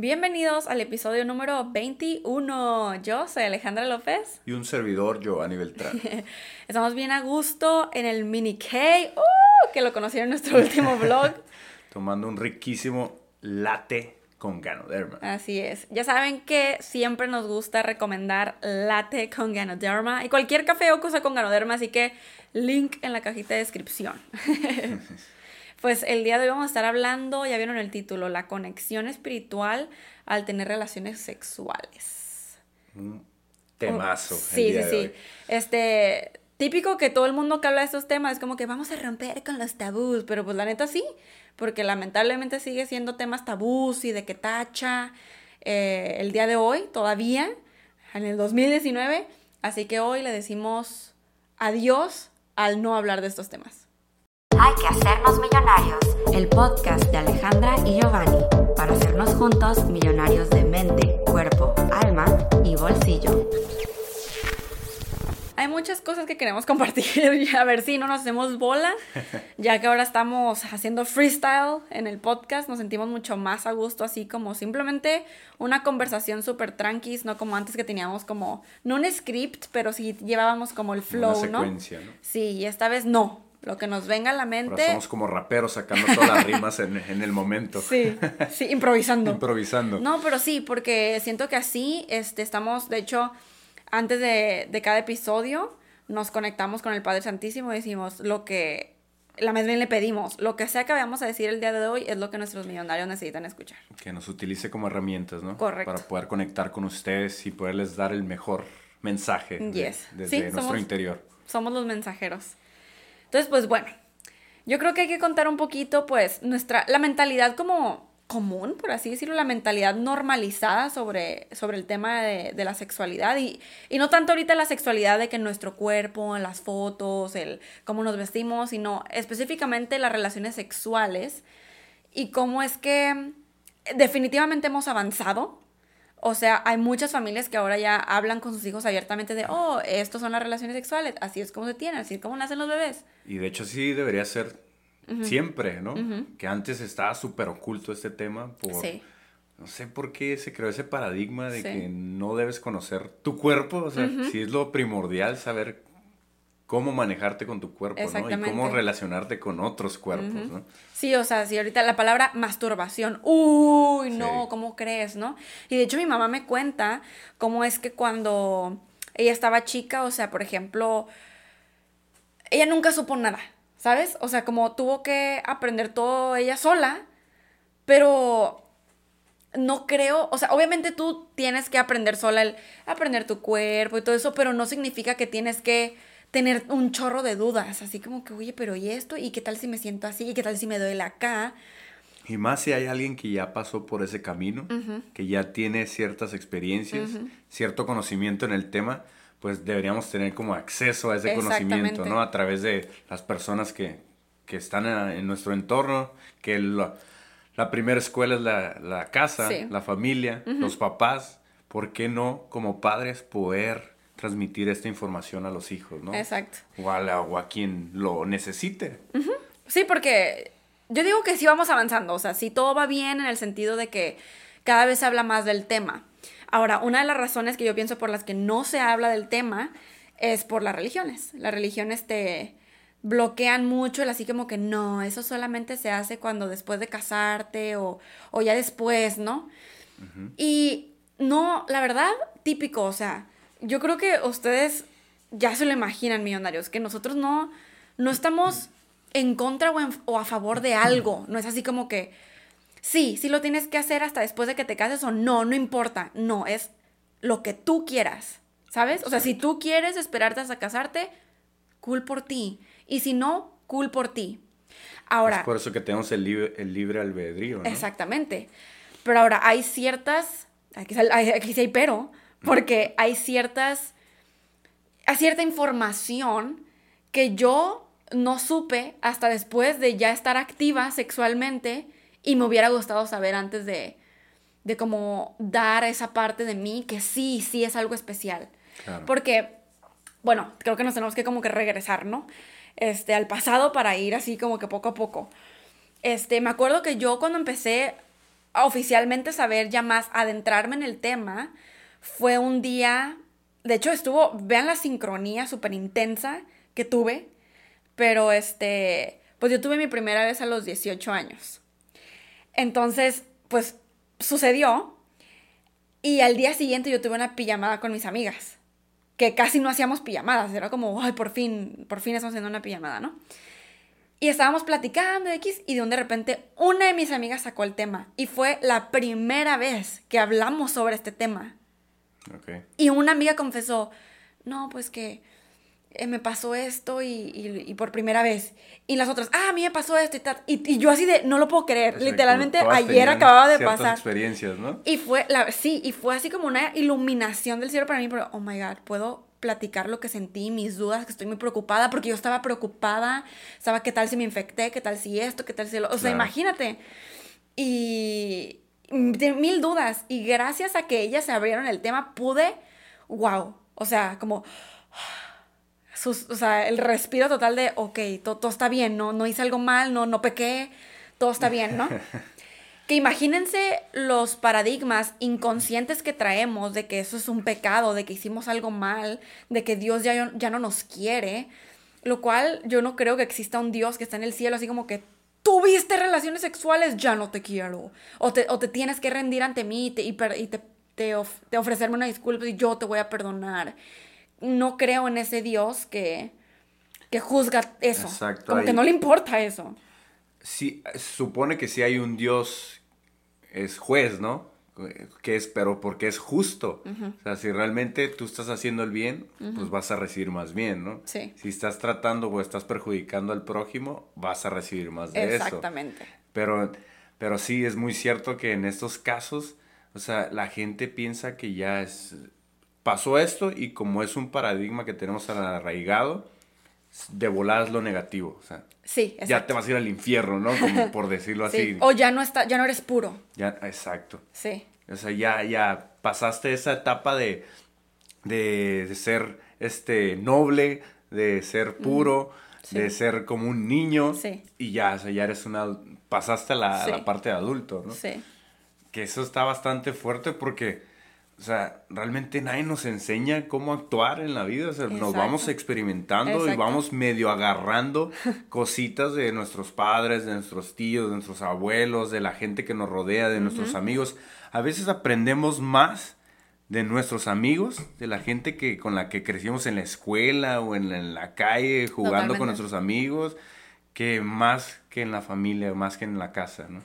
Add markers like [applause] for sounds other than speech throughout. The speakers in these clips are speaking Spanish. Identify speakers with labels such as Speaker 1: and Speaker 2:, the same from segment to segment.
Speaker 1: Bienvenidos al episodio número 21. Yo soy Alejandra López.
Speaker 2: Y un servidor, Giovanni Beltrán. [laughs]
Speaker 1: Estamos bien a gusto en el Mini K, ¡Uh! que lo conocieron en nuestro último [laughs] vlog.
Speaker 2: Tomando un riquísimo latte con Ganoderma.
Speaker 1: Así es. Ya saben que siempre nos gusta recomendar latte con Ganoderma y cualquier café o cosa con Ganoderma, así que link en la cajita de descripción. [laughs] Pues el día de hoy vamos a estar hablando, ya vieron el título, la conexión espiritual al tener relaciones sexuales.
Speaker 2: Un temazo.
Speaker 1: sí, sí, sí. Este, típico que todo el mundo que habla de estos temas es como que vamos a romper con los tabús, pero pues la neta sí, porque lamentablemente sigue siendo temas tabús y de que tacha eh, el día de hoy todavía, en el 2019, así que hoy le decimos adiós al no hablar de estos temas.
Speaker 3: Hay que hacernos millonarios. El podcast de Alejandra y Giovanni para hacernos juntos millonarios de mente, cuerpo, alma y bolsillo.
Speaker 1: Hay muchas cosas que queremos compartir, [laughs] a ver si no nos hacemos bola, [laughs] ya que ahora estamos haciendo freestyle en el podcast, nos sentimos mucho más a gusto, así como simplemente una conversación súper tranquis, no como antes que teníamos como, no un script, pero sí llevábamos como el flow,
Speaker 2: Una secuencia, ¿no?
Speaker 1: Sí, y esta vez no, lo que nos venga a la mente.
Speaker 2: Ahora somos como raperos sacando todas las rimas en, en, el momento.
Speaker 1: Sí, sí, improvisando.
Speaker 2: improvisando.
Speaker 1: No, pero sí, porque siento que así este, estamos, de hecho, antes de, de cada episodio, nos conectamos con el Padre Santísimo y decimos lo que la más bien le pedimos, lo que sea que vayamos a decir el día de hoy es lo que nuestros millonarios necesitan escuchar.
Speaker 2: Que nos utilice como herramientas, ¿no?
Speaker 1: Correcto.
Speaker 2: Para poder conectar con ustedes y poderles dar el mejor mensaje
Speaker 1: yes.
Speaker 2: de, desde nuestro
Speaker 1: somos,
Speaker 2: interior.
Speaker 1: Somos los mensajeros. Entonces, pues bueno, yo creo que hay que contar un poquito, pues, nuestra, la mentalidad como común, por así decirlo, la mentalidad normalizada sobre, sobre el tema de, de la sexualidad y, y, no tanto ahorita la sexualidad de que nuestro cuerpo, las fotos, el cómo nos vestimos, sino específicamente las relaciones sexuales y cómo es que definitivamente hemos avanzado o sea, hay muchas familias que ahora ya hablan con sus hijos abiertamente de, oh, estos son las relaciones sexuales, así es como se tienen, así es como nacen los bebés.
Speaker 2: Y de hecho sí debería ser uh -huh. siempre, ¿no? Uh -huh. Que antes estaba súper oculto este tema por...
Speaker 1: Sí.
Speaker 2: No sé por qué se creó ese paradigma de sí. que no debes conocer tu cuerpo, o sea, uh -huh. sí es lo primordial saber cómo manejarte con tu cuerpo, ¿no? Y cómo relacionarte con otros cuerpos, uh -huh. ¿no?
Speaker 1: Sí, o sea, sí, ahorita la palabra masturbación, uy, no, sí. ¿cómo crees, no? Y de hecho mi mamá me cuenta cómo es que cuando ella estaba chica, o sea, por ejemplo, ella nunca supo nada, ¿sabes? O sea, como tuvo que aprender todo ella sola, pero no creo, o sea, obviamente tú tienes que aprender sola el aprender tu cuerpo y todo eso, pero no significa que tienes que tener un chorro de dudas, así como que, oye, pero ¿y esto? ¿Y qué tal si me siento así? ¿Y qué tal si me duele acá?
Speaker 2: Y más si hay alguien que ya pasó por ese camino, uh -huh. que ya tiene ciertas experiencias, uh -huh. cierto conocimiento en el tema, pues deberíamos tener como acceso a ese conocimiento, ¿no? A través de las personas que, que están en, en, nuestro entorno, que la, la primera escuela es la, la casa, sí. la familia, uh -huh. los papás. ¿Por qué no, como padres, poder transmitir esta información a los hijos, ¿no?
Speaker 1: Exacto.
Speaker 2: O a, la, o a quien lo necesite.
Speaker 1: Uh -huh. Sí, porque yo digo que sí vamos avanzando, o sea, sí todo va bien en el sentido de que cada vez se habla más del tema. Ahora, una de las razones que yo pienso por las que no se habla del tema es por las religiones. Las religiones te bloquean mucho el así como que no, eso solamente se hace cuando después de casarte o, o ya después, ¿no? Uh -huh. Y no, la verdad, típico, o sea, yo creo que ustedes ya se lo imaginan, millonarios, que nosotros no, no estamos en contra o, en, o, a favor de algo. No es así como que, sí, sí lo tienes que hacer hasta después de que te cases o no, no importa. No, es lo que tú quieras, ¿sabes? O sea, si tú quieres esperarte hasta casarte, cool por ti. Y si no, cool por ti. Ahora...
Speaker 2: Es por eso que tenemos el libre, el libre albedrío, ¿no?
Speaker 1: Exactamente. Pero ahora hay ciertas... Aquí, aquí sí hay pero porque hay ciertas, hay cierta información que yo no supe hasta después de ya estar activa sexualmente y me hubiera gustado saber antes de, de como dar esa parte de mí que sí, sí es algo especial. Claro. Porque, bueno, creo que nos tenemos que como que regresar, ¿no? Este, al pasado para ir así como que poco a poco. Este, me acuerdo que yo cuando empecé oficialmente saber ya más, adentrarme en el tema, fue un día, de hecho estuvo, vean la sincronía súper intensa que tuve, pero este, pues yo tuve mi primera vez a los 18 años. Entonces, pues sucedió y al día siguiente yo tuve una pijamada con mis amigas, que casi no hacíamos pijamadas, era como, ay, por fin, por fin estamos haciendo una pijamada, ¿no? Y estábamos platicando X y de un de repente una de mis amigas sacó el tema y fue la primera vez que hablamos sobre este tema. Y una amiga confesó, no, pues que eh, me pasó esto y, por primera vez. Y las otras, ah, a mí me pasó esto y tal. Y, yo así de, no lo puedo creer. Literalmente ayer acababa de pasar.
Speaker 2: experiencias, ¿no?
Speaker 1: Y fue, la, sí, y fue así como una iluminación del cielo para mí, pero, oh my God, puedo platicar lo que sentí, mis dudas, que estoy muy preocupada, porque yo estaba preocupada, estaba qué tal si me infecté, qué tal si esto, qué tal si lo... O sea, imagínate. Y mil dudas. Y gracias a que ellas se abrieron el tema, pude, wow, o sea, como... Sus, o sea, el respiro total de, ok, todo, está bien, no, no hice algo mal, no, no pequé, todo está bien, ¿no? [laughs] que imagínense los paradigmas inconscientes que traemos de que eso es un pecado, de que hicimos algo mal, de que Dios ya, ya no nos quiere, lo cual yo no creo que exista un Dios que está en el cielo así como que tuviste relaciones sexuales, ya no te quiero, o te, tienes que rendir ante mí y, te, y te, ofrecerme una disculpa y yo te voy a perdonar. No creo en ese Dios que, que juzga eso. Como que no le importa eso.
Speaker 2: Sí, supone que si hay un Dios es juez, ¿no? Que es, pero porque es justo. O sea, si realmente tú estás haciendo el bien, pues vas a recibir más bien, ¿no?
Speaker 1: Sí.
Speaker 2: Si estás tratando o estás perjudicando al prójimo, vas a recibir más de eso. Exactamente. Pero, pero sí, es muy cierto que en estos casos, o sea, la gente piensa que ya es, pasó esto y como es un paradigma que tenemos arraigado, de volada es lo negativo. O sea,
Speaker 1: sí,
Speaker 2: ya te vas a ir al infierno, ¿no? Como [laughs] por decirlo así.
Speaker 1: O ya no está, ya no eres puro.
Speaker 2: Ya, exacto.
Speaker 1: Sí.
Speaker 2: O sea, ya, ya pasaste esa etapa de, de, ser este noble, de ser puro, de ser como un niño.
Speaker 1: Sí.
Speaker 2: Y ya, o sea, ya eres una. pasaste a la, a la parte de adulto, ¿no?
Speaker 1: Sí.
Speaker 2: Que eso está bastante fuerte porque o sea, realmente nadie nos enseña cómo actuar en la vida. O sea, nos vamos experimentando y vamos medio agarrando [laughs] cositas de nuestros padres, de nuestros tíos, de nuestros abuelos, de la gente que nos rodea, de nuestros amigos. A veces aprendemos más de nuestros amigos, de la gente que, con la que crecimos en la escuela o en la, calle jugando con nuestros amigos, que más que en la familia, más que en la casa, ¿no?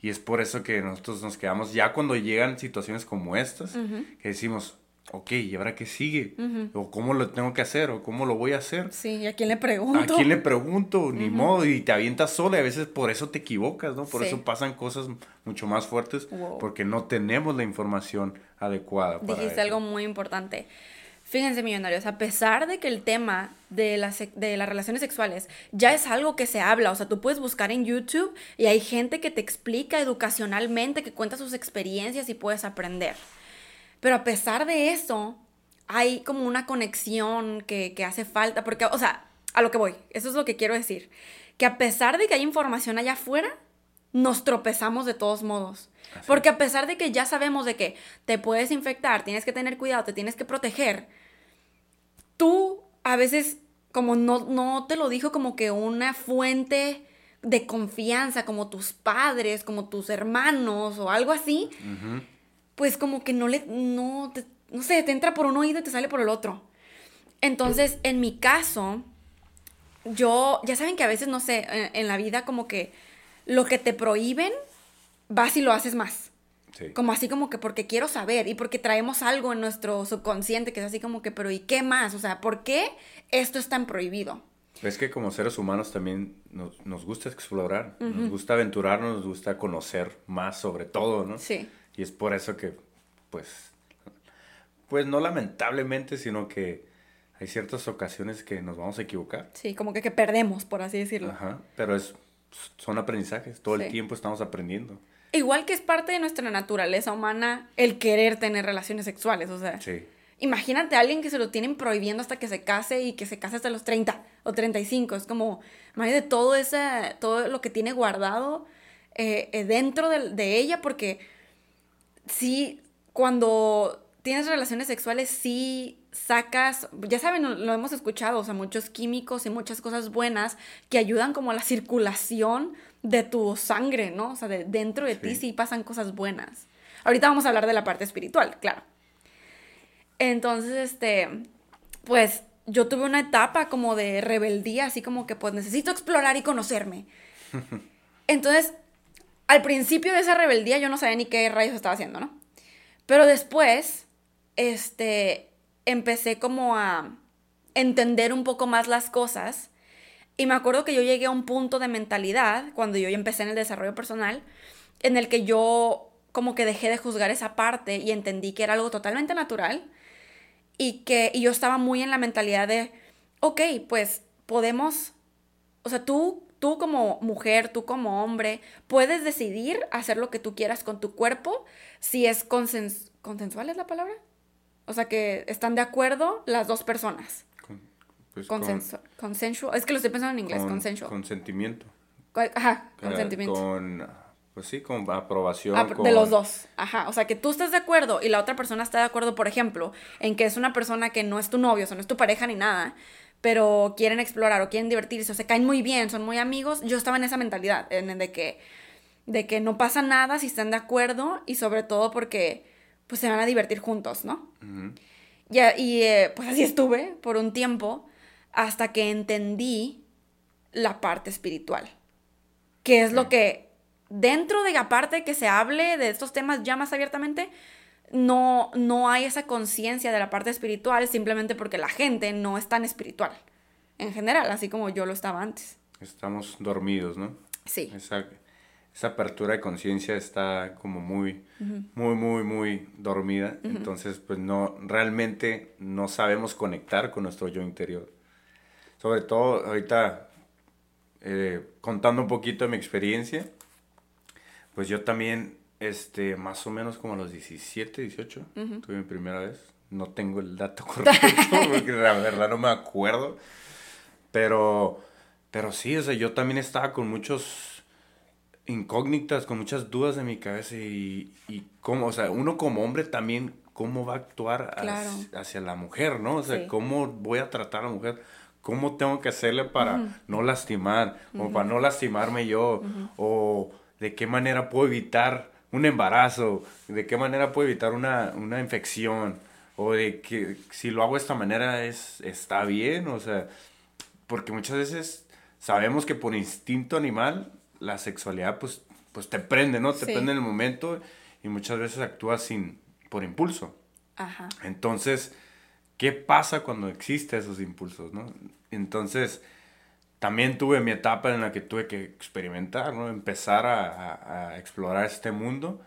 Speaker 2: Y es por eso que nosotros nos quedamos, ya cuando llegan situaciones como estas, que decimos, ok, ¿y ahora qué sigue? ¿O cómo lo tengo que hacer? ¿O cómo lo voy a hacer?
Speaker 1: Sí, ¿y a quién le pregunto?
Speaker 2: ¿A quién le pregunto? Ni modo, y te avientas sola y a veces por eso te equivocas, ¿no? Por eso pasan cosas mucho más fuertes, porque no tenemos la información adecuada.
Speaker 1: Dijiste algo muy importante. Fíjense, millonarios, a pesar de que el tema de las, de las relaciones sexuales ya es algo que se habla, o sea, tú puedes buscar en YouTube y hay gente que te explica educacionalmente, que cuenta sus experiencias y puedes aprender. Pero a pesar de eso, hay como una conexión que, hace falta, porque, o sea, a lo que voy, eso es lo que quiero decir, que a pesar de que hay información allá afuera, nos tropezamos de todos modos. Porque a pesar de que ya sabemos de que te puedes infectar, tienes que tener cuidado, te tienes que proteger, tú a veces como no, no te lo dijo como que una fuente de confianza, como tus padres, como tus hermanos o algo así, pues como que no le, no, no sé, te entra por un oído y te sale por el otro. Entonces, en mi caso, yo, ya saben que a veces, no sé, en la vida como que lo que te prohíben, vas y lo haces más. Como así como que porque quiero saber y porque traemos algo en nuestro subconsciente que es así como que, pero ¿y qué más? O sea, ¿por qué esto es tan prohibido?
Speaker 2: Es que como seres humanos también nos, gusta explorar, nos gusta aventurarnos, nos gusta conocer más sobre todo, ¿no?
Speaker 1: Sí.
Speaker 2: Y es por eso que, pues, pues no lamentablemente, sino que hay ciertas ocasiones que nos vamos a equivocar.
Speaker 1: Sí, como que, que perdemos, por así decirlo.
Speaker 2: Ajá, pero es, son aprendizajes, todo el tiempo estamos aprendiendo.
Speaker 1: Igual que es parte de nuestra naturaleza humana el querer tener relaciones sexuales, o sea.
Speaker 2: Sí.
Speaker 1: Imagínate a alguien que se lo tienen prohibiendo hasta que se case y que se case hasta los 30 o 35. Es como, de todo ese, todo lo que tiene guardado eh, eh, dentro de, de ella, porque sí, cuando tienes relaciones sexuales, sí sacas, ya saben, lo hemos escuchado, o sea, muchos químicos y muchas cosas buenas que ayudan como a la circulación de tu sangre, ¿no? O sea, de, dentro de ti sí pasan cosas buenas. Ahorita vamos a hablar de la parte espiritual, claro. Entonces, este, pues yo tuve una etapa como de rebeldía, así como que pues necesito explorar y conocerme. [laughs] Entonces, al principio de esa rebeldía yo no sabía ni qué rayos estaba haciendo, ¿no? Pero después, este, empecé como a entender un poco más las cosas. Y me acuerdo que yo llegué a un punto de mentalidad, cuando yo empecé en el desarrollo personal, en el que yo como que dejé de juzgar esa parte y entendí que era algo totalmente natural y que y yo estaba muy en la mentalidad de, ok, pues podemos, o sea, tú, tú como mujer, tú como hombre, puedes decidir hacer lo que tú quieras con tu cuerpo si es consensual, ¿es la palabra? O sea, que están de acuerdo las dos personas. Pues consensual. Es que lo estoy pensando en inglés, consensual.
Speaker 2: Consentimiento.
Speaker 1: Ajá, consentimiento.
Speaker 2: Con, pues sí, con aprobación.
Speaker 1: De los dos. Ajá. O sea, que tú estés de acuerdo y la otra persona está de acuerdo, por ejemplo, en que es una persona que no es tu novio, o sea, no es tu pareja ni nada, pero quieren explorar o quieren divertirse o se caen muy bien, son muy amigos. Yo estaba en esa mentalidad, en de que, de que no pasa nada si están de acuerdo y sobre todo porque pues se van a divertir juntos, ¿no? y, eh, pues así estuve por un tiempo hasta que entendí la parte espiritual, que es lo que dentro de aparte que se hable de estos temas ya más abiertamente, no, no hay esa conciencia de la parte espiritual simplemente porque la gente no es tan espiritual en general, así como yo lo estaba antes.
Speaker 2: Estamos dormidos, ¿no?
Speaker 1: Sí.
Speaker 2: Exacto esa apertura de conciencia está como muy, muy, muy, muy dormida. Entonces, pues no, realmente no sabemos conectar con nuestro yo interior. Sobre todo, ahorita, eh, contando un poquito de mi experiencia, pues yo también, este, más o menos como a los 17, 18, tuve mi primera vez. No tengo el dato [laughs] correcto, porque la verdad no me acuerdo. Pero, pero sí, o sea, yo también estaba con muchos incógnitas, con muchas dudas en mi cabeza y, y cómo, o sea, uno como hombre también, cómo va a actuar hacia, la mujer, ¿no? O sea, cómo voy a tratar a la mujer, cómo tengo que hacerle para no lastimar, o para no lastimarme yo, o de qué manera puedo evitar un embarazo, de qué manera puedo evitar una, una infección, o de que si lo hago de esta manera es, está bien, o sea, porque muchas veces sabemos que por instinto animal la sexualidad pues, pues te prende, ¿no? Te prende en el momento y muchas veces actúas sin, por impulso. Ajá. Entonces, ¿qué pasa cuando existen esos impulsos, no? Entonces, también tuve mi etapa en la que tuve que experimentar, ¿no? Empezar a, a, explorar este mundo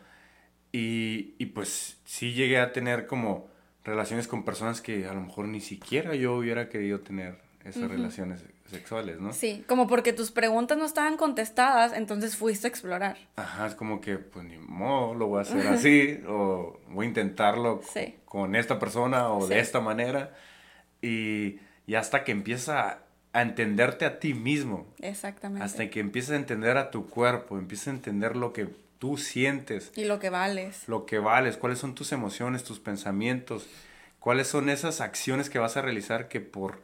Speaker 2: y, y, pues sí llegué a tener como relaciones con personas que a lo mejor ni siquiera yo hubiera querido tener esas relaciones sexuales, ¿no?
Speaker 1: Sí, como porque tus preguntas no estaban contestadas, entonces fuiste a explorar.
Speaker 2: Ajá, es como que, pues ni modo, lo voy a hacer así, o voy a intentarlo con esta persona o de esta manera. Y, y hasta que empieza a entenderte a ti mismo.
Speaker 1: Exactamente.
Speaker 2: Hasta que empiezas a entender a tu cuerpo, empiezas a entender lo que tú sientes.
Speaker 1: Y lo que vales.
Speaker 2: Lo que vales, cuáles son tus emociones, tus pensamientos, cuáles son esas acciones que vas a realizar que por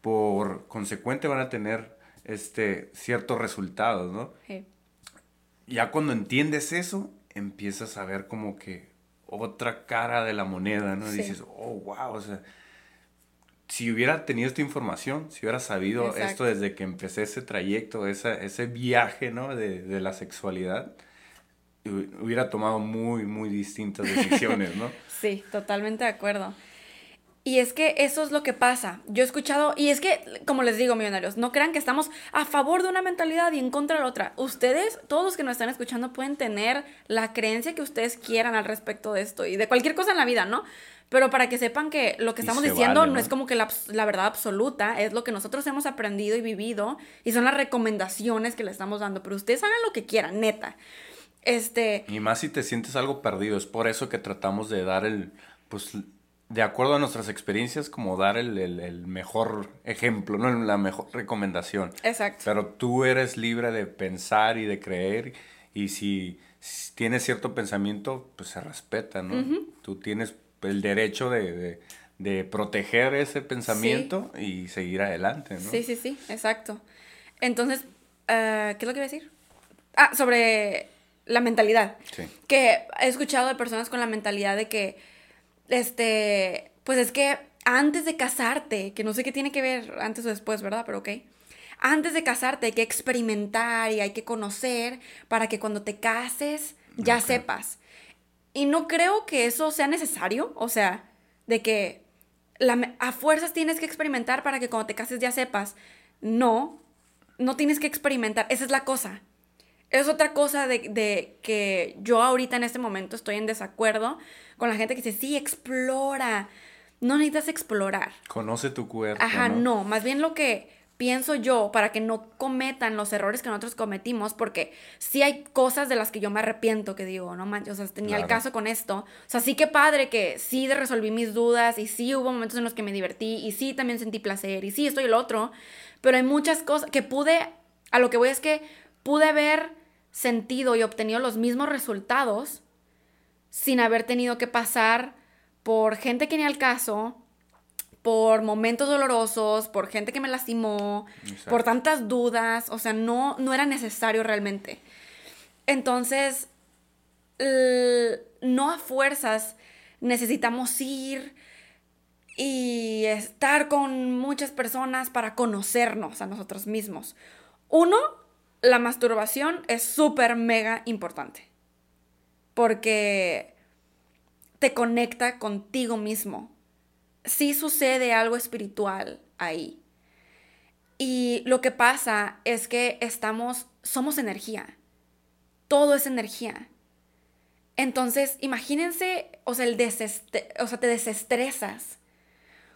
Speaker 2: por consecuente van a tener este, ciertos resultados, ¿no? Ya cuando entiendes eso, empiezas a ver como que otra cara de la moneda, ¿no? Dices, oh, wow, o sea, si hubiera tenido esta información, si hubiera sabido esto desde que empecé ese trayecto, ese viaje, ¿no? De, de la sexualidad, hubiera tomado muy, muy distintas decisiones, ¿no? [laughs]
Speaker 1: sí, totalmente de acuerdo. Y es que eso es lo que pasa. Yo he escuchado, y es que, como les digo, millonarios, no crean que estamos a favor de una mentalidad y en contra de la otra. Ustedes, todos los que nos están escuchando, pueden tener la creencia que ustedes quieran al respecto de esto y de cualquier cosa en la vida, ¿no? Pero para que sepan que lo que estamos diciendo ¿no? es como que la, la, verdad absoluta, es lo que nosotros hemos aprendido y vivido y son las recomendaciones que le estamos dando. Pero ustedes hagan lo que quieran, neta. Este...
Speaker 2: Y más si te sientes algo perdido, es por eso que tratamos de dar el, pues de acuerdo a nuestras experiencias, como dar el, mejor ejemplo, ¿no? la mejor recomendación.
Speaker 1: Exacto.
Speaker 2: Pero tú eres libre de pensar y de creer Y si, tienes cierto pensamiento, pues se respeta, ¿no? Tú tienes el derecho de, proteger ese pensamiento y seguir adelante, ¿no?
Speaker 1: Sí, sí, sí, exacto. Entonces, eh, ¿qué es lo que iba a decir? Ah, sobre la mentalidad. Sí. Que he escuchado de personas con la mentalidad de que, este, pues es que antes de casarte, que no sé qué tiene que ver antes o después, ¿verdad? Pero ok. Antes de casarte hay que experimentar y hay que conocer para que cuando te cases ya sepas. Y no creo que eso sea necesario, o sea, de que a fuerzas tienes que experimentar para que cuando te cases ya sepas. No, no tienes que experimentar, esa es la cosa. Es otra cosa de, de, que yo ahorita en este momento estoy en desacuerdo con la gente que dice, sí, explora. No necesitas explorar.
Speaker 2: Conoce tu cuerpo.
Speaker 1: Ajá, no, más bien lo que pienso yo para que no cometan los errores que nosotros cometimos, porque sí hay cosas de las que yo me arrepiento, que digo, no manches, o sea, tenía el caso con esto. O sea, sí que padre que sí resolví mis dudas y sí hubo momentos en los que me divertí y sí también sentí placer y sí estoy el otro, pero hay muchas cosas que pude, a lo que voy es que pude haber sentido y obtenido los mismos resultados sin haber tenido que pasar por gente que ni al caso, por momentos dolorosos, por gente que me lastimó, por tantas dudas, o sea, no, no era necesario realmente. Entonces, no a fuerzas necesitamos ir y estar con muchas personas para conocernos a nosotros mismos. Uno, la masturbación es súper mega importante porque te conecta contigo mismo sí sucede algo espiritual ahí. Y lo que pasa es que estamos, somos energía. Todo es energía. Entonces, imagínense, o sea, o sea, te desestresas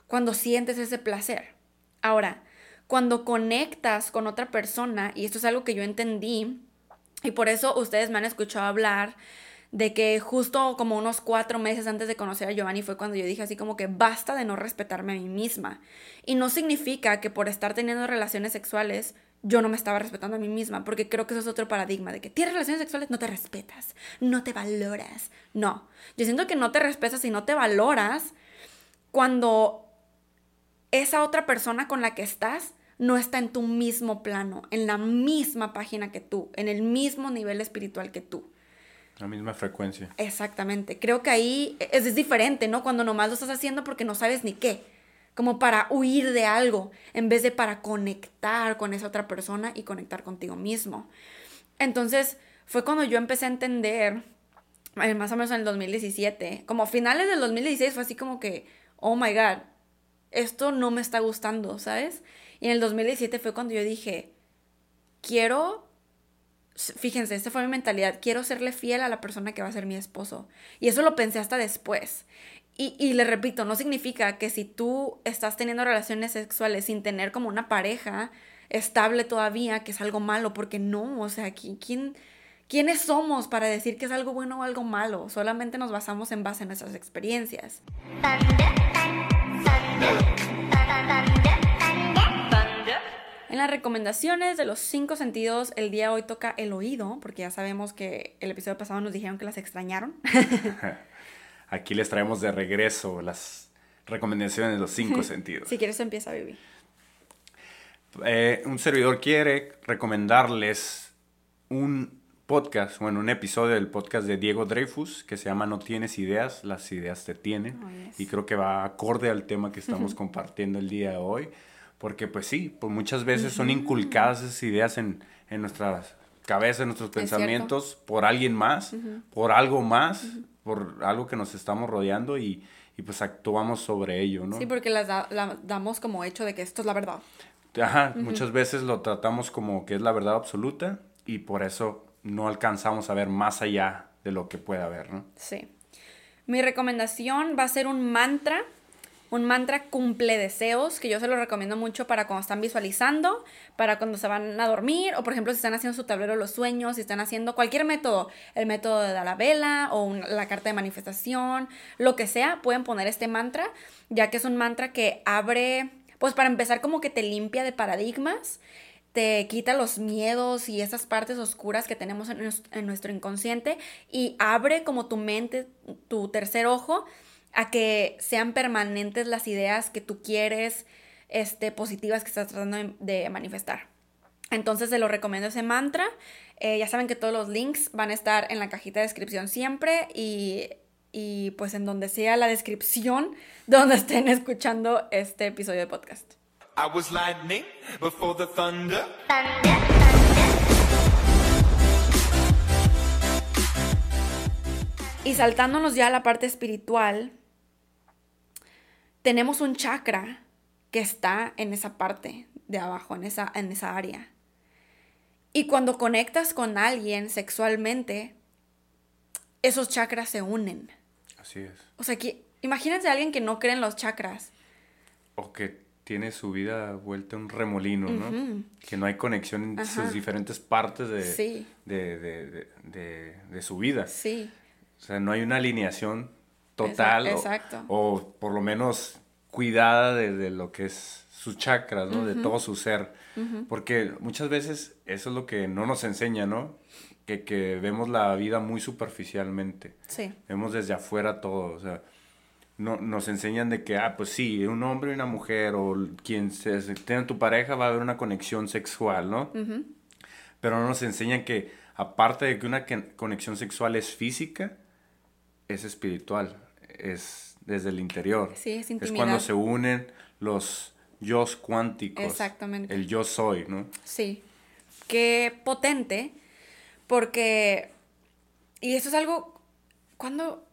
Speaker 1: cuando sientes ese placer. Ahora, cuando conectas con otra persona, y esto es algo que yo entendí, y por eso ustedes me han escuchado hablar de que justo como unos cuatro meses antes de conocer a Giovanni fue cuando yo dije así como que basta de no respetarme a mí misma. Y no significa que por estar teniendo relaciones sexuales yo no me estaba respetando a mí misma, porque creo que eso es otro paradigma de que tienes relaciones sexuales, no te respetas, no te valoras. No, yo siento que no te respetas y no te valoras cuando esa otra persona con la que estás no está en tu mismo plano, en la misma página que tú, en el mismo nivel espiritual que tú.
Speaker 2: La misma frecuencia.
Speaker 1: Exactamente. Creo que ahí es, es, diferente, ¿no? Cuando nomás lo estás haciendo porque no sabes ni qué. Como para huir de algo, en vez de para conectar con esa otra persona y conectar contigo mismo. Entonces, fue cuando yo empecé a entender, eh, más o menos en el 2017, como finales del 2016 fue así como que, oh my god, esto no me está gustando, ¿sabes? Y en el 2017 fue cuando yo dije, quiero fíjense, esta fue mi mentalidad, quiero serle fiel a la persona que va a ser mi esposo. Y eso lo pensé hasta después. Y, y, le repito, no significa que si tú estás teniendo relaciones sexuales sin tener como una pareja estable todavía, que es algo malo, porque no, o sea, ¿quién, ¿quiénes somos para decir que es algo bueno o algo malo? Solamente nos basamos en base en nuestras experiencias. En las recomendaciones de los cinco sentidos, el día de hoy toca el oído, porque ya sabemos que el episodio pasado nos dijeron que las extrañaron. [laughs]
Speaker 2: Aquí les traemos de regreso las recomendaciones de los cinco [laughs] sentidos.
Speaker 1: Si quieres, empieza a vivir.
Speaker 2: Eh, un servidor quiere recomendarles un podcast, bueno, un episodio del podcast de Diego Dreyfus que se llama No tienes ideas, las ideas te tienen. Oh, y creo que va acorde al tema que estamos compartiendo el día de hoy. Porque pues sí, pues muchas veces son inculcadas esas ideas en, en nuestras cabezas, en nuestros pensamientos, por alguien más, por algo más, por algo que nos estamos rodeando y, y, pues actuamos sobre ello, ¿no?
Speaker 1: Sí, porque las damos como hecho de que esto es la verdad.
Speaker 2: Ajá, muchas veces lo tratamos como que es la verdad absoluta y por eso no alcanzamos a ver más allá de lo que puede haber, ¿no?
Speaker 1: Sí. Mi recomendación va a ser un mantra un mantra cumple deseos, que yo se lo recomiendo mucho para cuando están visualizando, para cuando se van a dormir, o por ejemplo si están haciendo su tablero de los sueños, si están haciendo cualquier método, el método de la vela o la carta de manifestación, lo que sea, pueden poner este mantra, ya que es un mantra que abre, pues para empezar como que te limpia de paradigmas te quita los miedos y esas partes oscuras que tenemos en, nuestro inconsciente y abre como tu mente, tu tercer ojo, a que sean permanentes las ideas que tú quieres, este, positivas que estás tratando de manifestar. Entonces se lo recomiendo ese mantra. Eh, ya saben que todos los links van a estar en la cajita de descripción siempre y, y pues en donde sea la descripción [laughs] donde estén escuchando este episodio de podcast. I was lightning before the thunder. Y saltándonos ya a la parte espiritual, tenemos un chakra que está en esa parte de abajo, en esa, en esa área. Y cuando conectas con alguien sexualmente, esos chakras se unen.
Speaker 2: Así es.
Speaker 1: O sea, que imagínate a alguien que no cree en los chakras.
Speaker 2: O que tiene su vida vuelta un remolino, ¿no? Que no hay conexión en sus diferentes partes de, de, su vida.
Speaker 1: Sí.
Speaker 2: O sea, no hay una alineación total. Exacto. O, por lo menos cuidada de, lo que es sus chakras, ¿no? De todo su ser. Porque muchas veces eso es lo que no nos enseña, ¿no? Que, que vemos la vida muy superficialmente.
Speaker 1: Sí.
Speaker 2: Vemos desde afuera todo, o sea no, nos enseñan de que, ah, pues sí, un hombre y una mujer o quien se, tenga tu pareja va a haber una conexión sexual, ¿no? Pero no nos enseñan que aparte de que una conexión sexual es física, es espiritual, es desde el interior.
Speaker 1: Sí, es intimidad.
Speaker 2: Es cuando se unen los yo cuánticos.
Speaker 1: Exactamente.
Speaker 2: El yo soy, ¿no?
Speaker 1: Sí. Qué potente, porque... Y eso es algo... Cuando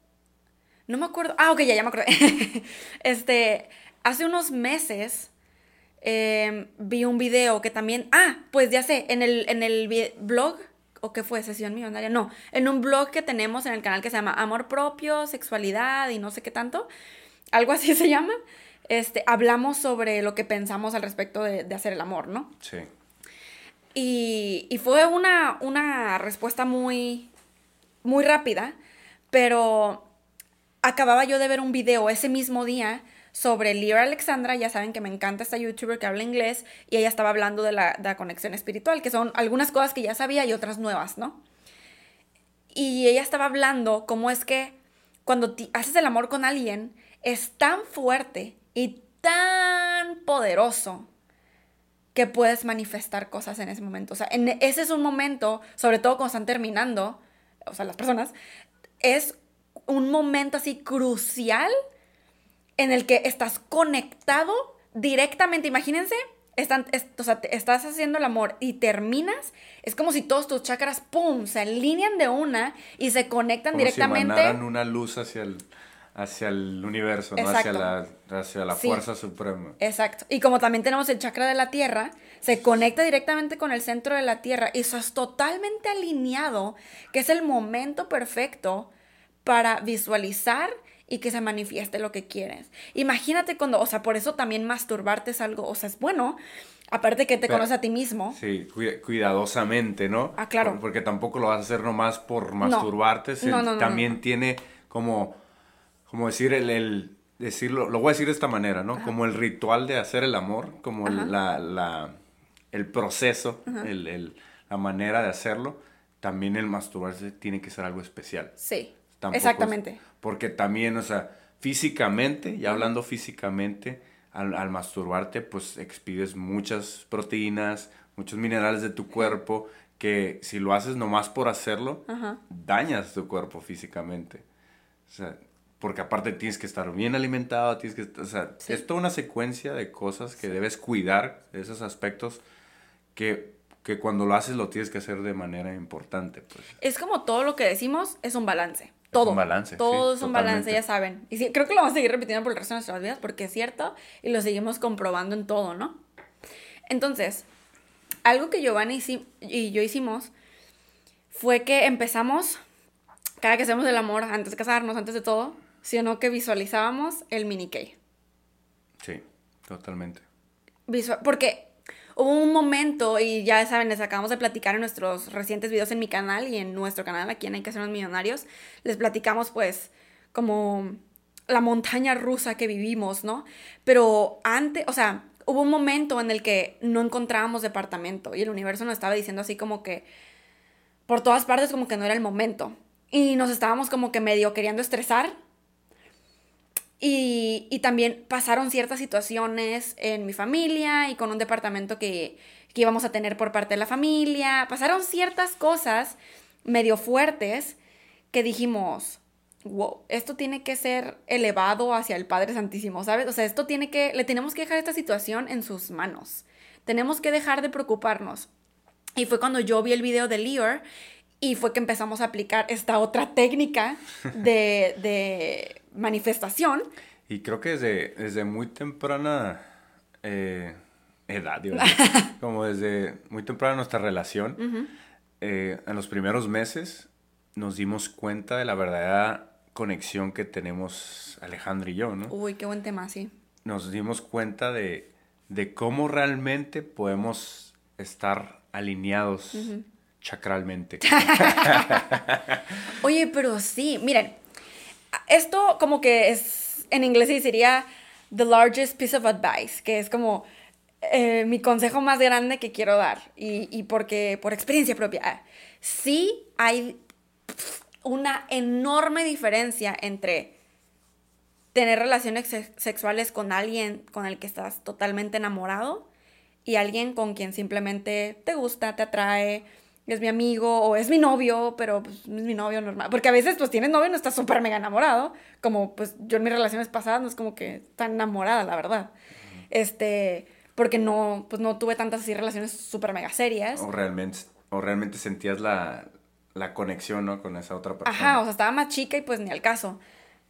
Speaker 1: no me acuerdo. Ah, ok, ya, ya me acordé. [laughs] este, hace unos meses em, vi un video que también. Ah, pues ya sé, en el, en el blog. ¿O qué fue? ¿Sesión millonaria? No, en un blog que tenemos en el canal que se llama Amor Propio, Sexualidad y no sé qué tanto. Algo así [laughs] se llama. Este, hablamos sobre lo que pensamos al respecto de, de hacer el amor, ¿no?
Speaker 2: Sí.
Speaker 1: Y, y fue una, una respuesta muy, muy rápida, pero acababa yo de ver un video ese mismo día sobre Lyra Alexandra, ya saben que me encanta esta youtuber que habla inglés, y ella estaba hablando de la, conexión espiritual, que son algunas cosas que ya sabía y otras nuevas, ¿no? Y ella estaba hablando cómo es que cuando haces el amor con alguien, es tan fuerte y tan poderoso que puedes manifestar cosas en ese momento. O sea, en, ese es un momento, sobre todo cuando están terminando, o sea, las personas, es un momento así crucial en el que estás conectado directamente. Imagínense, están, o sea, estás haciendo el amor y terminas, es como si todos tus chakras, ¡pum!, se alinean de una y se conectan como directamente.
Speaker 2: Si una luz hacia el, hacia el universo, ¿no? hacia la, hacia la fuerza suprema.
Speaker 1: Exacto. Y como también tenemos el chakra de la tierra, se conecta directamente con el centro de la tierra y eso es totalmente alineado, que es el momento perfecto para visualizar y que se manifieste lo que quieres. Imagínate cuando, o sea, por eso también masturbarte es algo, o sea, es bueno, aparte que te conoces a ti mismo.
Speaker 2: Sí, cuidadosamente, ¿no?
Speaker 1: Ah, claro.
Speaker 2: Porque tampoco lo vas a hacer nomás por masturbarte, no. No, también tiene como, como decir el, decirlo, lo voy a decir de esta manera, ¿no? Como el ritual de hacer el amor, como la, la, el proceso, el, la manera de hacerlo, también el masturbarse tiene que ser algo especial.
Speaker 1: Sí. Exactamente.
Speaker 2: porque también, o sea, físicamente, ya hablando físicamente, al, masturbarte, pues expides muchas proteínas, muchos minerales de tu cuerpo, que si lo haces nomás por hacerlo, dañas tu cuerpo físicamente. O sea, porque aparte tienes que estar bien alimentado, tienes que, o sea, es toda una secuencia de cosas que debes cuidar, de esos aspectos que, que cuando lo haces lo tienes que hacer de manera importante. Pues.
Speaker 1: Es como todo lo que decimos es un balance. Todo.
Speaker 2: un balance.
Speaker 1: Todo es un balance, ya saben. Y sí, creo que lo vamos a seguir repitiendo por el resto de nuestras vidas porque es cierto y lo seguimos comprobando en todo, ¿no? Entonces, algo que Giovanni y yo hicimos fue que empezamos, cada que hacemos el amor, antes de casarnos, antes de todo, sino que visualizábamos el mini K.
Speaker 2: Sí, totalmente.
Speaker 1: Visual porque hubo un momento, y ya saben, les acabamos de platicar en nuestros recientes videos en mi canal y en nuestro canal aquí en Hay que ser millonarios, les platicamos pues como la montaña rusa que vivimos, ¿no? Pero antes, o sea, hubo un momento en el que no encontrábamos departamento y el universo nos estaba diciendo así como que por todas partes como que no era el momento. Y nos estábamos como que medio queriendo estresar. Y, y también pasaron ciertas situaciones en mi familia y con un departamento que, que íbamos a tener por parte de la familia. Pasaron ciertas cosas medio fuertes que dijimos, wow, esto tiene que ser elevado hacia el Padre Santísimo, ¿sabes? O sea, esto tiene que, le tenemos que dejar esta situación en sus manos. Tenemos que dejar de preocuparnos. Y fue cuando yo vi el video de Leor y fue que empezamos a aplicar esta otra técnica de, de manifestación.
Speaker 2: Y creo que desde, desde muy temprana eh, edad, [laughs] como desde muy temprana nuestra relación, eh, en los primeros meses nos dimos cuenta de la verdadera conexión que tenemos Alejandro y yo, ¿no?
Speaker 1: Uy, qué buen tema, sí.
Speaker 2: Nos dimos cuenta de, de cómo realmente podemos estar alineados chacralmente. [laughs] [laughs]
Speaker 1: Oye, pero sí, miren, esto como que es, en inglés sería the largest piece of advice, que es como eh, mi consejo más grande que quiero dar, y, y porque por experiencia propia, sí hay una enorme diferencia entre tener relaciones sexuales con alguien con el que estás totalmente enamorado y alguien con quien simplemente te gusta, te atrae, es mi amigo o es mi novio, pero pues, es mi novio normal. Porque a veces pues tienes novio y no estás súper mega enamorado, como pues yo en mis relaciones pasadas no es como que tan enamorada, la verdad. Este, porque no, pues no tuve tantas así relaciones súper mega serias.
Speaker 2: O realmente, o realmente sentías la, la conexión, ¿no? Con esa otra persona.
Speaker 1: Ajá, o sea, estaba más chica y pues ni al caso.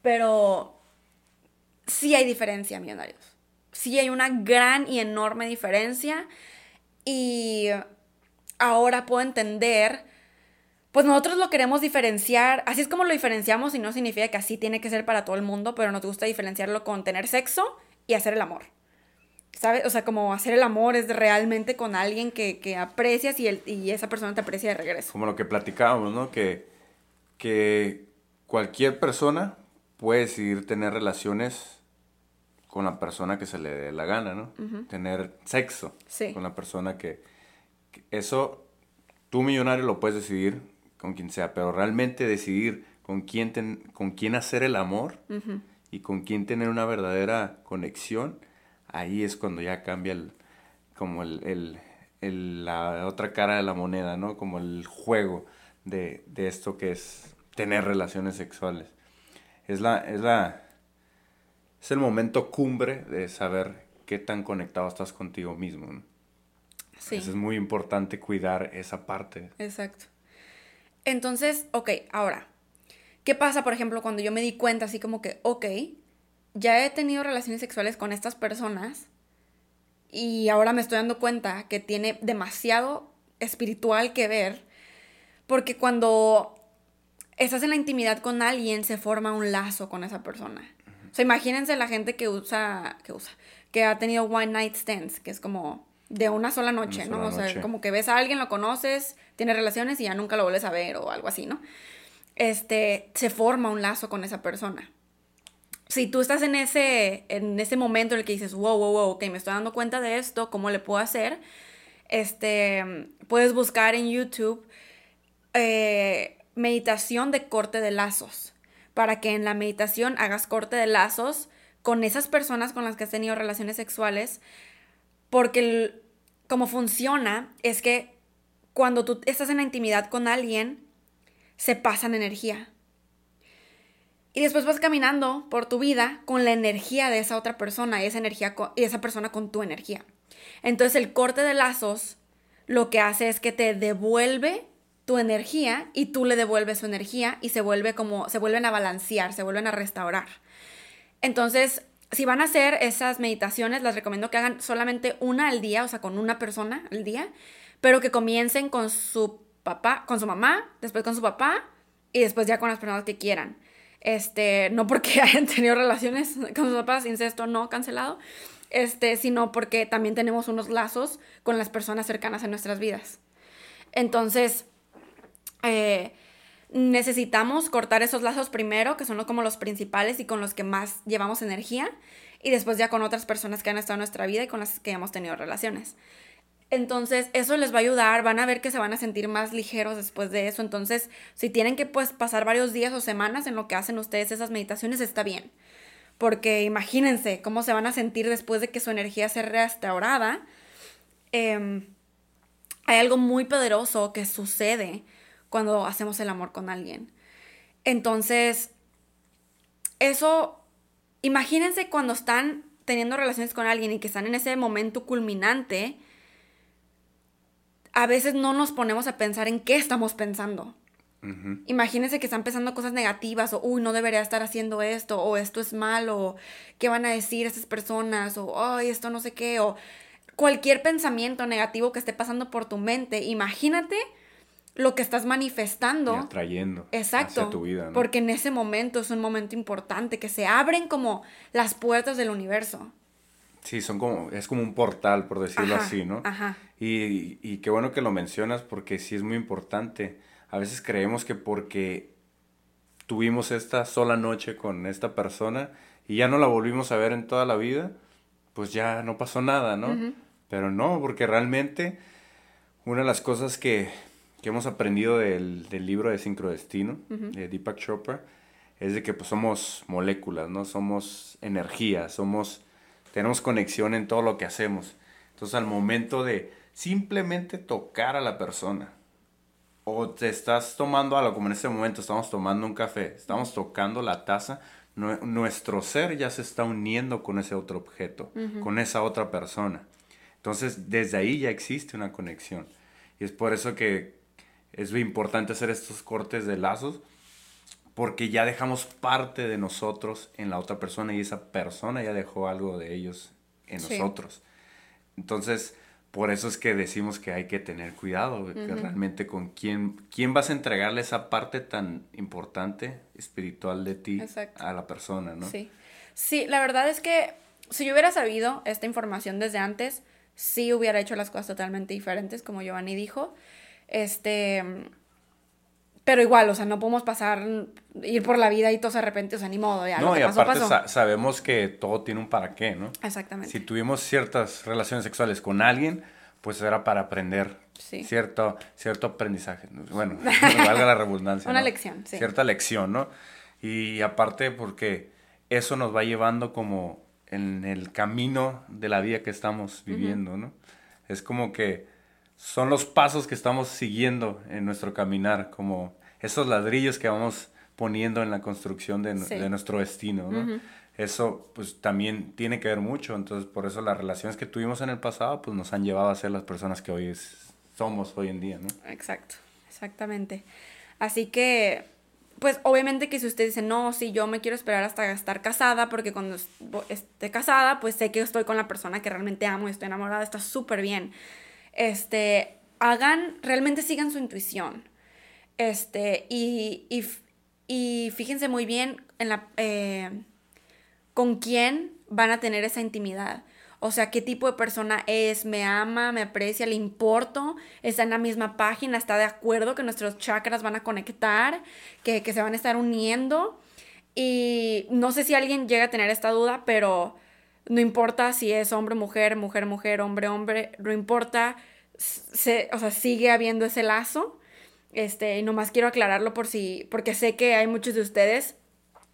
Speaker 1: Pero sí hay diferencia, millonarios. Sí hay una gran y enorme diferencia. Y ahora puedo entender, pues nosotros lo queremos diferenciar, así es como lo diferenciamos y no significa que así tiene que ser para todo el mundo, pero nos gusta diferenciarlo con tener sexo y hacer el amor. ¿Sabes? O sea, como hacer el amor es realmente con alguien que, que aprecias y, el, y esa persona te aprecia de regreso.
Speaker 2: Como lo que platicábamos, ¿no? Que, que cualquier persona puede decidir tener relaciones con la persona que se le dé la gana, ¿no? Tener sexo con la persona que, Eso, tú millonario lo puedes decidir con quien sea, pero realmente decidir con quién, con quién hacer el amor y con quién tener una verdadera conexión ahí es cuando ya cambia el, como el, la otra cara de la moneda, ¿no? Como el juego de, esto que es tener relaciones sexuales. Es la, es la, es el momento cumbre de saber qué tan conectado estás contigo mismo. ¿no? Sí. es muy importante cuidar esa parte.
Speaker 1: Exacto. Entonces, ok, ahora, ¿qué pasa, por ejemplo, cuando yo me di cuenta así como que, ok, ya he tenido relaciones sexuales con estas personas y ahora me estoy dando cuenta que tiene demasiado espiritual que ver, porque cuando estás en la intimidad con alguien se forma un lazo con esa persona. O sea, imagínense la gente que usa, que usa, que ha tenido one night stands, que es como de una sola noche, ¿no? o sea, como que ves a alguien, lo conoces, tiene relaciones y ya nunca lo vuelves a ver o algo así, ¿no? Este, se forma un lazo con esa persona si tú estás en ese, en ese momento en el que dices, wow, wow, wow, ok, me estoy dando cuenta de esto, ¿cómo le puedo hacer? Este, puedes buscar en YouTube eh, meditación de corte de lazos, para que en la meditación hagas corte de lazos con esas personas con las que has tenido relaciones sexuales, porque como funciona es que cuando tú estás en la intimidad con alguien, se pasan energía. Y después vas caminando por tu vida con la energía de esa otra persona y esa, energía y esa persona con tu energía. Entonces el corte de lazos lo que hace es que te devuelve tu energía y tú le devuelves su energía y se vuelve como se vuelven a balancear, se vuelven a restaurar. Entonces, si van a hacer esas meditaciones, les recomiendo que hagan solamente una al día, o sea, con una persona al día, pero que comiencen con su papá, con su mamá, después con su papá y después ya con las personas que quieran. Este, no porque [laughs] hayan tenido relaciones con sus papás, incesto no cancelado, este, sino porque también tenemos unos lazos con las personas cercanas en nuestras vidas. Entonces, eh, necesitamos cortar esos lazos primero, que son como los principales y con los que más llevamos energía, y después ya con otras personas que han estado en nuestra vida y con las que hemos tenido relaciones. Entonces, eso les va a ayudar, van a ver que se van a sentir más ligeros después de eso. Entonces, si tienen que pues pasar varios días o semanas en lo que hacen ustedes esas meditaciones, está bien. Porque imagínense cómo se van a sentir después de que su energía sea restaurada. Em, hay algo muy poderoso que sucede cuando hacemos el amor con alguien. Entonces, eso, imagínense cuando están teniendo relaciones con alguien y que están en ese momento culminante, a veces no nos ponemos a pensar en qué estamos pensando. Imagínense que están pensando cosas negativas, o uy, no debería estar haciendo esto, o esto es malo, o qué van a decir esas personas, o ay, esto no sé qué, o cualquier pensamiento negativo que esté pasando por tu mente. Imagínate lo que estás manifestando. Y
Speaker 2: atrayendo.
Speaker 1: Exacto. tu vida. Porque en ese momento es un momento importante, que se abren como las puertas del universo.
Speaker 2: Sí, son como, es como un portal, por decirlo así, ¿no? Ajá. Y, y, qué bueno que lo mencionas porque sí es muy importante. A veces creemos que porque tuvimos esta sola noche con esta persona y ya no la volvimos a ver en toda la vida, pues ya no pasó nada, ¿no? Pero no, porque realmente una de las cosas que, que hemos aprendido del, del, libro de Sincrodestino, de Deepak Chopra, es de que pues somos moléculas, ¿no? Somos energía, somos, tenemos conexión en todo lo que hacemos. Entonces al momento de simplemente tocar a la persona, o te estás tomando algo, como en este momento estamos tomando un café, estamos tocando la taza, nuestro ser ya se está uniendo con ese otro objeto, con esa otra persona. Entonces, desde ahí ya existe una conexión. Y es por eso que es importante hacer estos cortes de lazos porque ya dejamos parte de nosotros en la otra persona y esa persona ya dejó algo de ellos en nosotros. Entonces, por eso es que decimos que hay que tener cuidado, que realmente con quién, quién vas a entregarle esa parte tan importante espiritual de ti a la persona, ¿no?
Speaker 1: Sí. Sí, la verdad es que si yo hubiera sabido esta información desde antes, sí hubiera hecho las cosas totalmente diferentes, como Giovanni dijo. Este, pero igual, o sea, no podemos pasar, ir por la vida y todos de repente, o sea, ni modo, ya.
Speaker 2: No, y aparte sabemos que todo tiene un para qué, ¿no?
Speaker 1: Exactamente.
Speaker 2: Si tuvimos ciertas relaciones sexuales con alguien, pues era para aprender cierto, cierto aprendizaje. Bueno, [laughs] [laughs] valga la redundancia.
Speaker 1: Una lección,
Speaker 2: sí. Cierta lección, ¿no? Y aparte porque eso nos va llevando como en el camino de la vida que estamos viviendo, ¿no? Es como que son los pasos que estamos siguiendo en nuestro caminar, como esos ladrillos que vamos poniendo en la construcción de, nuestro destino, ¿no? Eso pues también tiene que ver mucho, entonces por eso las relaciones que tuvimos en el pasado pues nos han llevado a ser las personas que hoy somos hoy en día, ¿no?
Speaker 1: Exacto, exactamente. Así que, pues obviamente que si usted dice, no, si yo me quiero esperar hasta estar casada, porque cuando esté casada, pues sé que estoy con la persona que realmente amo y estoy enamorada, está súper bien este, hagan, realmente sigan su intuición. Este, y, y, fíjense muy bien en la, eh, con quién van a tener esa intimidad. O sea, qué tipo de persona es, me ama, me aprecia, le importo, está en la misma página, está de acuerdo que nuestros chakras van a conectar, que, que se van a estar uniendo. Y no sé si alguien llega a tener esta duda, pero no importa si es hombre, mujer, mujer, mujer, hombre, hombre, no importa, se, o sea, sigue habiendo ese lazo. Este, y nomás quiero aclararlo por si, porque sé que hay muchos de ustedes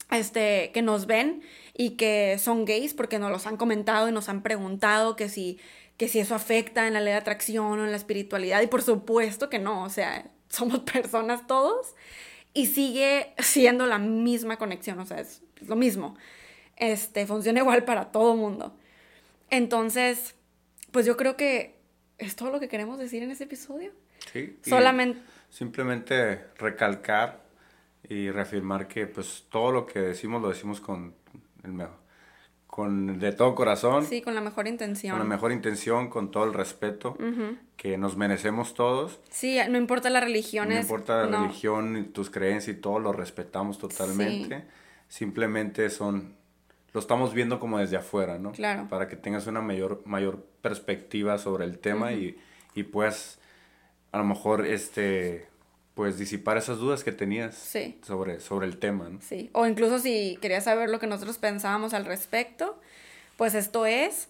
Speaker 1: este, que nos ven y que son gays porque nos los han comentado y nos han preguntado que si, que si eso afecta en la ley de atracción o en la espiritualidad. Y por supuesto que no, o sea, [laughs] somos personas todos y sigue siendo la misma conexión, o sea, es lo mismo este, funciona igual para todo mundo. Entonces, pues yo creo que es todo lo que queremos decir en este episodio.
Speaker 2: Sí. Solamente. Simplemente recalcar y reafirmar que pues todo lo que decimos lo decimos con el mejor con de todo corazón.
Speaker 1: Sí, con la mejor intención.
Speaker 2: Con la mejor intención, con todo el respeto que nos merecemos todos.
Speaker 1: Sí, no importa la religión.
Speaker 2: No importa la religión, tus creencias y todo, lo respetamos totalmente. Simplemente son lo estamos viendo como desde afuera, ¿no?
Speaker 1: Claro.
Speaker 2: Para que tengas una mayor, mayor perspectiva sobre el tema y, y puedas a lo mejor este pues disipar esas dudas que tenías sobre, sobre el tema. ¿no?
Speaker 1: Sí, o incluso si querías saber lo que nosotros pensábamos al respecto, pues esto es,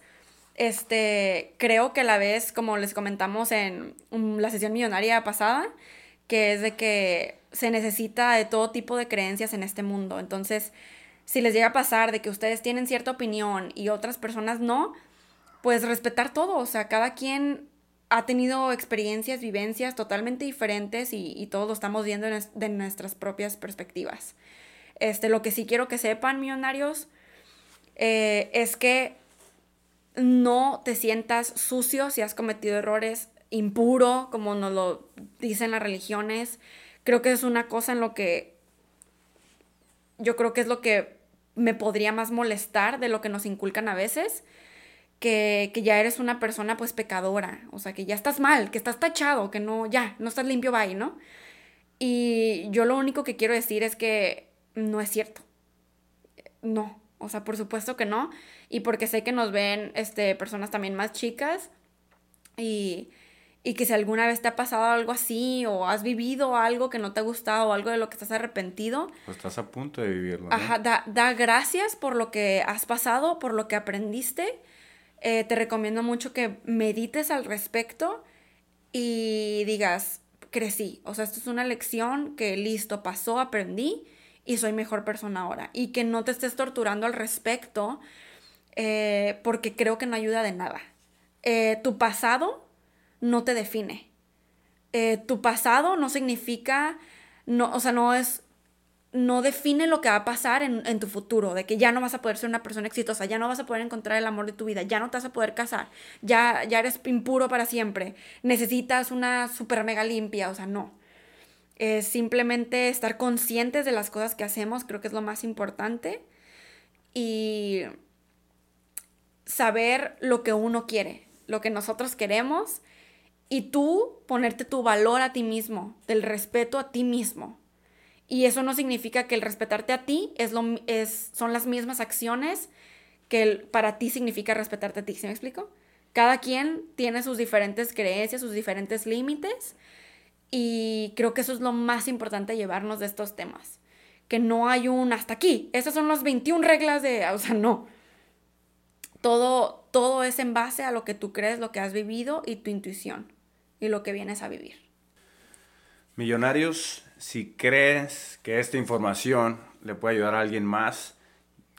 Speaker 1: este, creo que a la vez, como les comentamos en la sesión millonaria pasada, que es de que se necesita de todo tipo de creencias en este mundo. Entonces, si les llega a pasar de que ustedes tienen cierta opinión y otras personas no, pues respetar todo, o sea, cada quien ha tenido experiencias, vivencias totalmente diferentes y, todos lo estamos viendo de nuestras propias perspectivas. Este, lo que sí quiero que sepan, millonarios, eh, es que no te sientas sucio si has cometido errores, impuro, como nos lo dicen las religiones. Creo que es una cosa en lo que yo creo que es lo que me podría más molestar de lo que nos inculcan a veces que, ya eres una persona pues pecadora, o sea, que ya estás mal, que estás tachado, que no, ya, no estás limpio, bye, ¿no? Y yo lo único que quiero decir es que no es cierto. No, o sea, por supuesto que no. Y porque sé que nos ven este, personas también más chicas y, y que si alguna vez te ha pasado algo así o has vivido algo que no te ha gustado o algo de lo que estás arrepentido.
Speaker 2: Pues estás a punto de vivirlo.
Speaker 1: Ajá, da, da gracias por lo que has pasado, por lo que aprendiste eh, te recomiendo mucho que medites al respecto y digas, crecí, o sea, esto es una lección que listo, pasó, aprendí y soy mejor persona ahora. Y que no te estés torturando al respecto eh, porque creo que no ayuda de nada. Eh, tu pasado no te define. tu pasado no significa, no, o sea, no es no define lo que va a pasar en, tu futuro, de que ya no vas a poder ser una persona exitosa, ya no vas a poder encontrar el amor de tu vida, ya no te vas a poder casar, ya, ya eres impuro para siempre, necesitas una super mega limpia, o sea, no. Es simplemente estar conscientes de las cosas que hacemos, creo que es lo más importante, y saber lo que uno quiere, lo que nosotros queremos, y tú ponerte tu valor a ti mismo, del respeto a ti mismo y eso no significa que el respetarte a ti es lo, es, son las mismas acciones que para ti significa respetarte a ti. ¿Se me explico? Cada quien tiene sus diferentes creencias, sus diferentes límites. Y creo que eso es lo más importante llevarnos de estos temas. Que no hay un hasta aquí. Esas son las 21 reglas de... O sea, no. Todo, todo es en base a lo que tú crees, lo que has vivido y tu intuición. Y lo que vienes a vivir.
Speaker 2: Millonarios, si crees que esta información le puede ayudar a alguien más,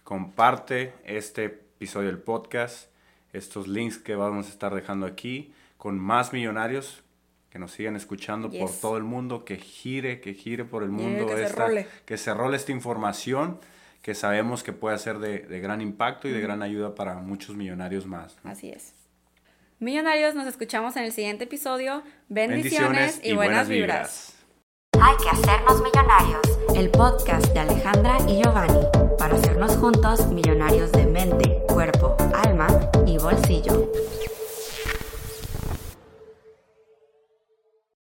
Speaker 2: comparte este episodio del podcast, estos links que vamos a estar dejando aquí con más millonarios que nos sigan escuchando por todo el mundo, que gire, que gire por el mundo, que, esta, se que se role esta información que sabemos que puede ser de, gran impacto y de gran ayuda para muchos millonarios más.
Speaker 1: Así es. Millonarios, nos escuchamos en el siguiente episodio. Bendiciones, y, buenas, vibras.
Speaker 3: Hay que hacernos millonarios. El podcast de Alejandra y Giovanni para hacernos juntos millonarios de mente, cuerpo, alma y bolsillo.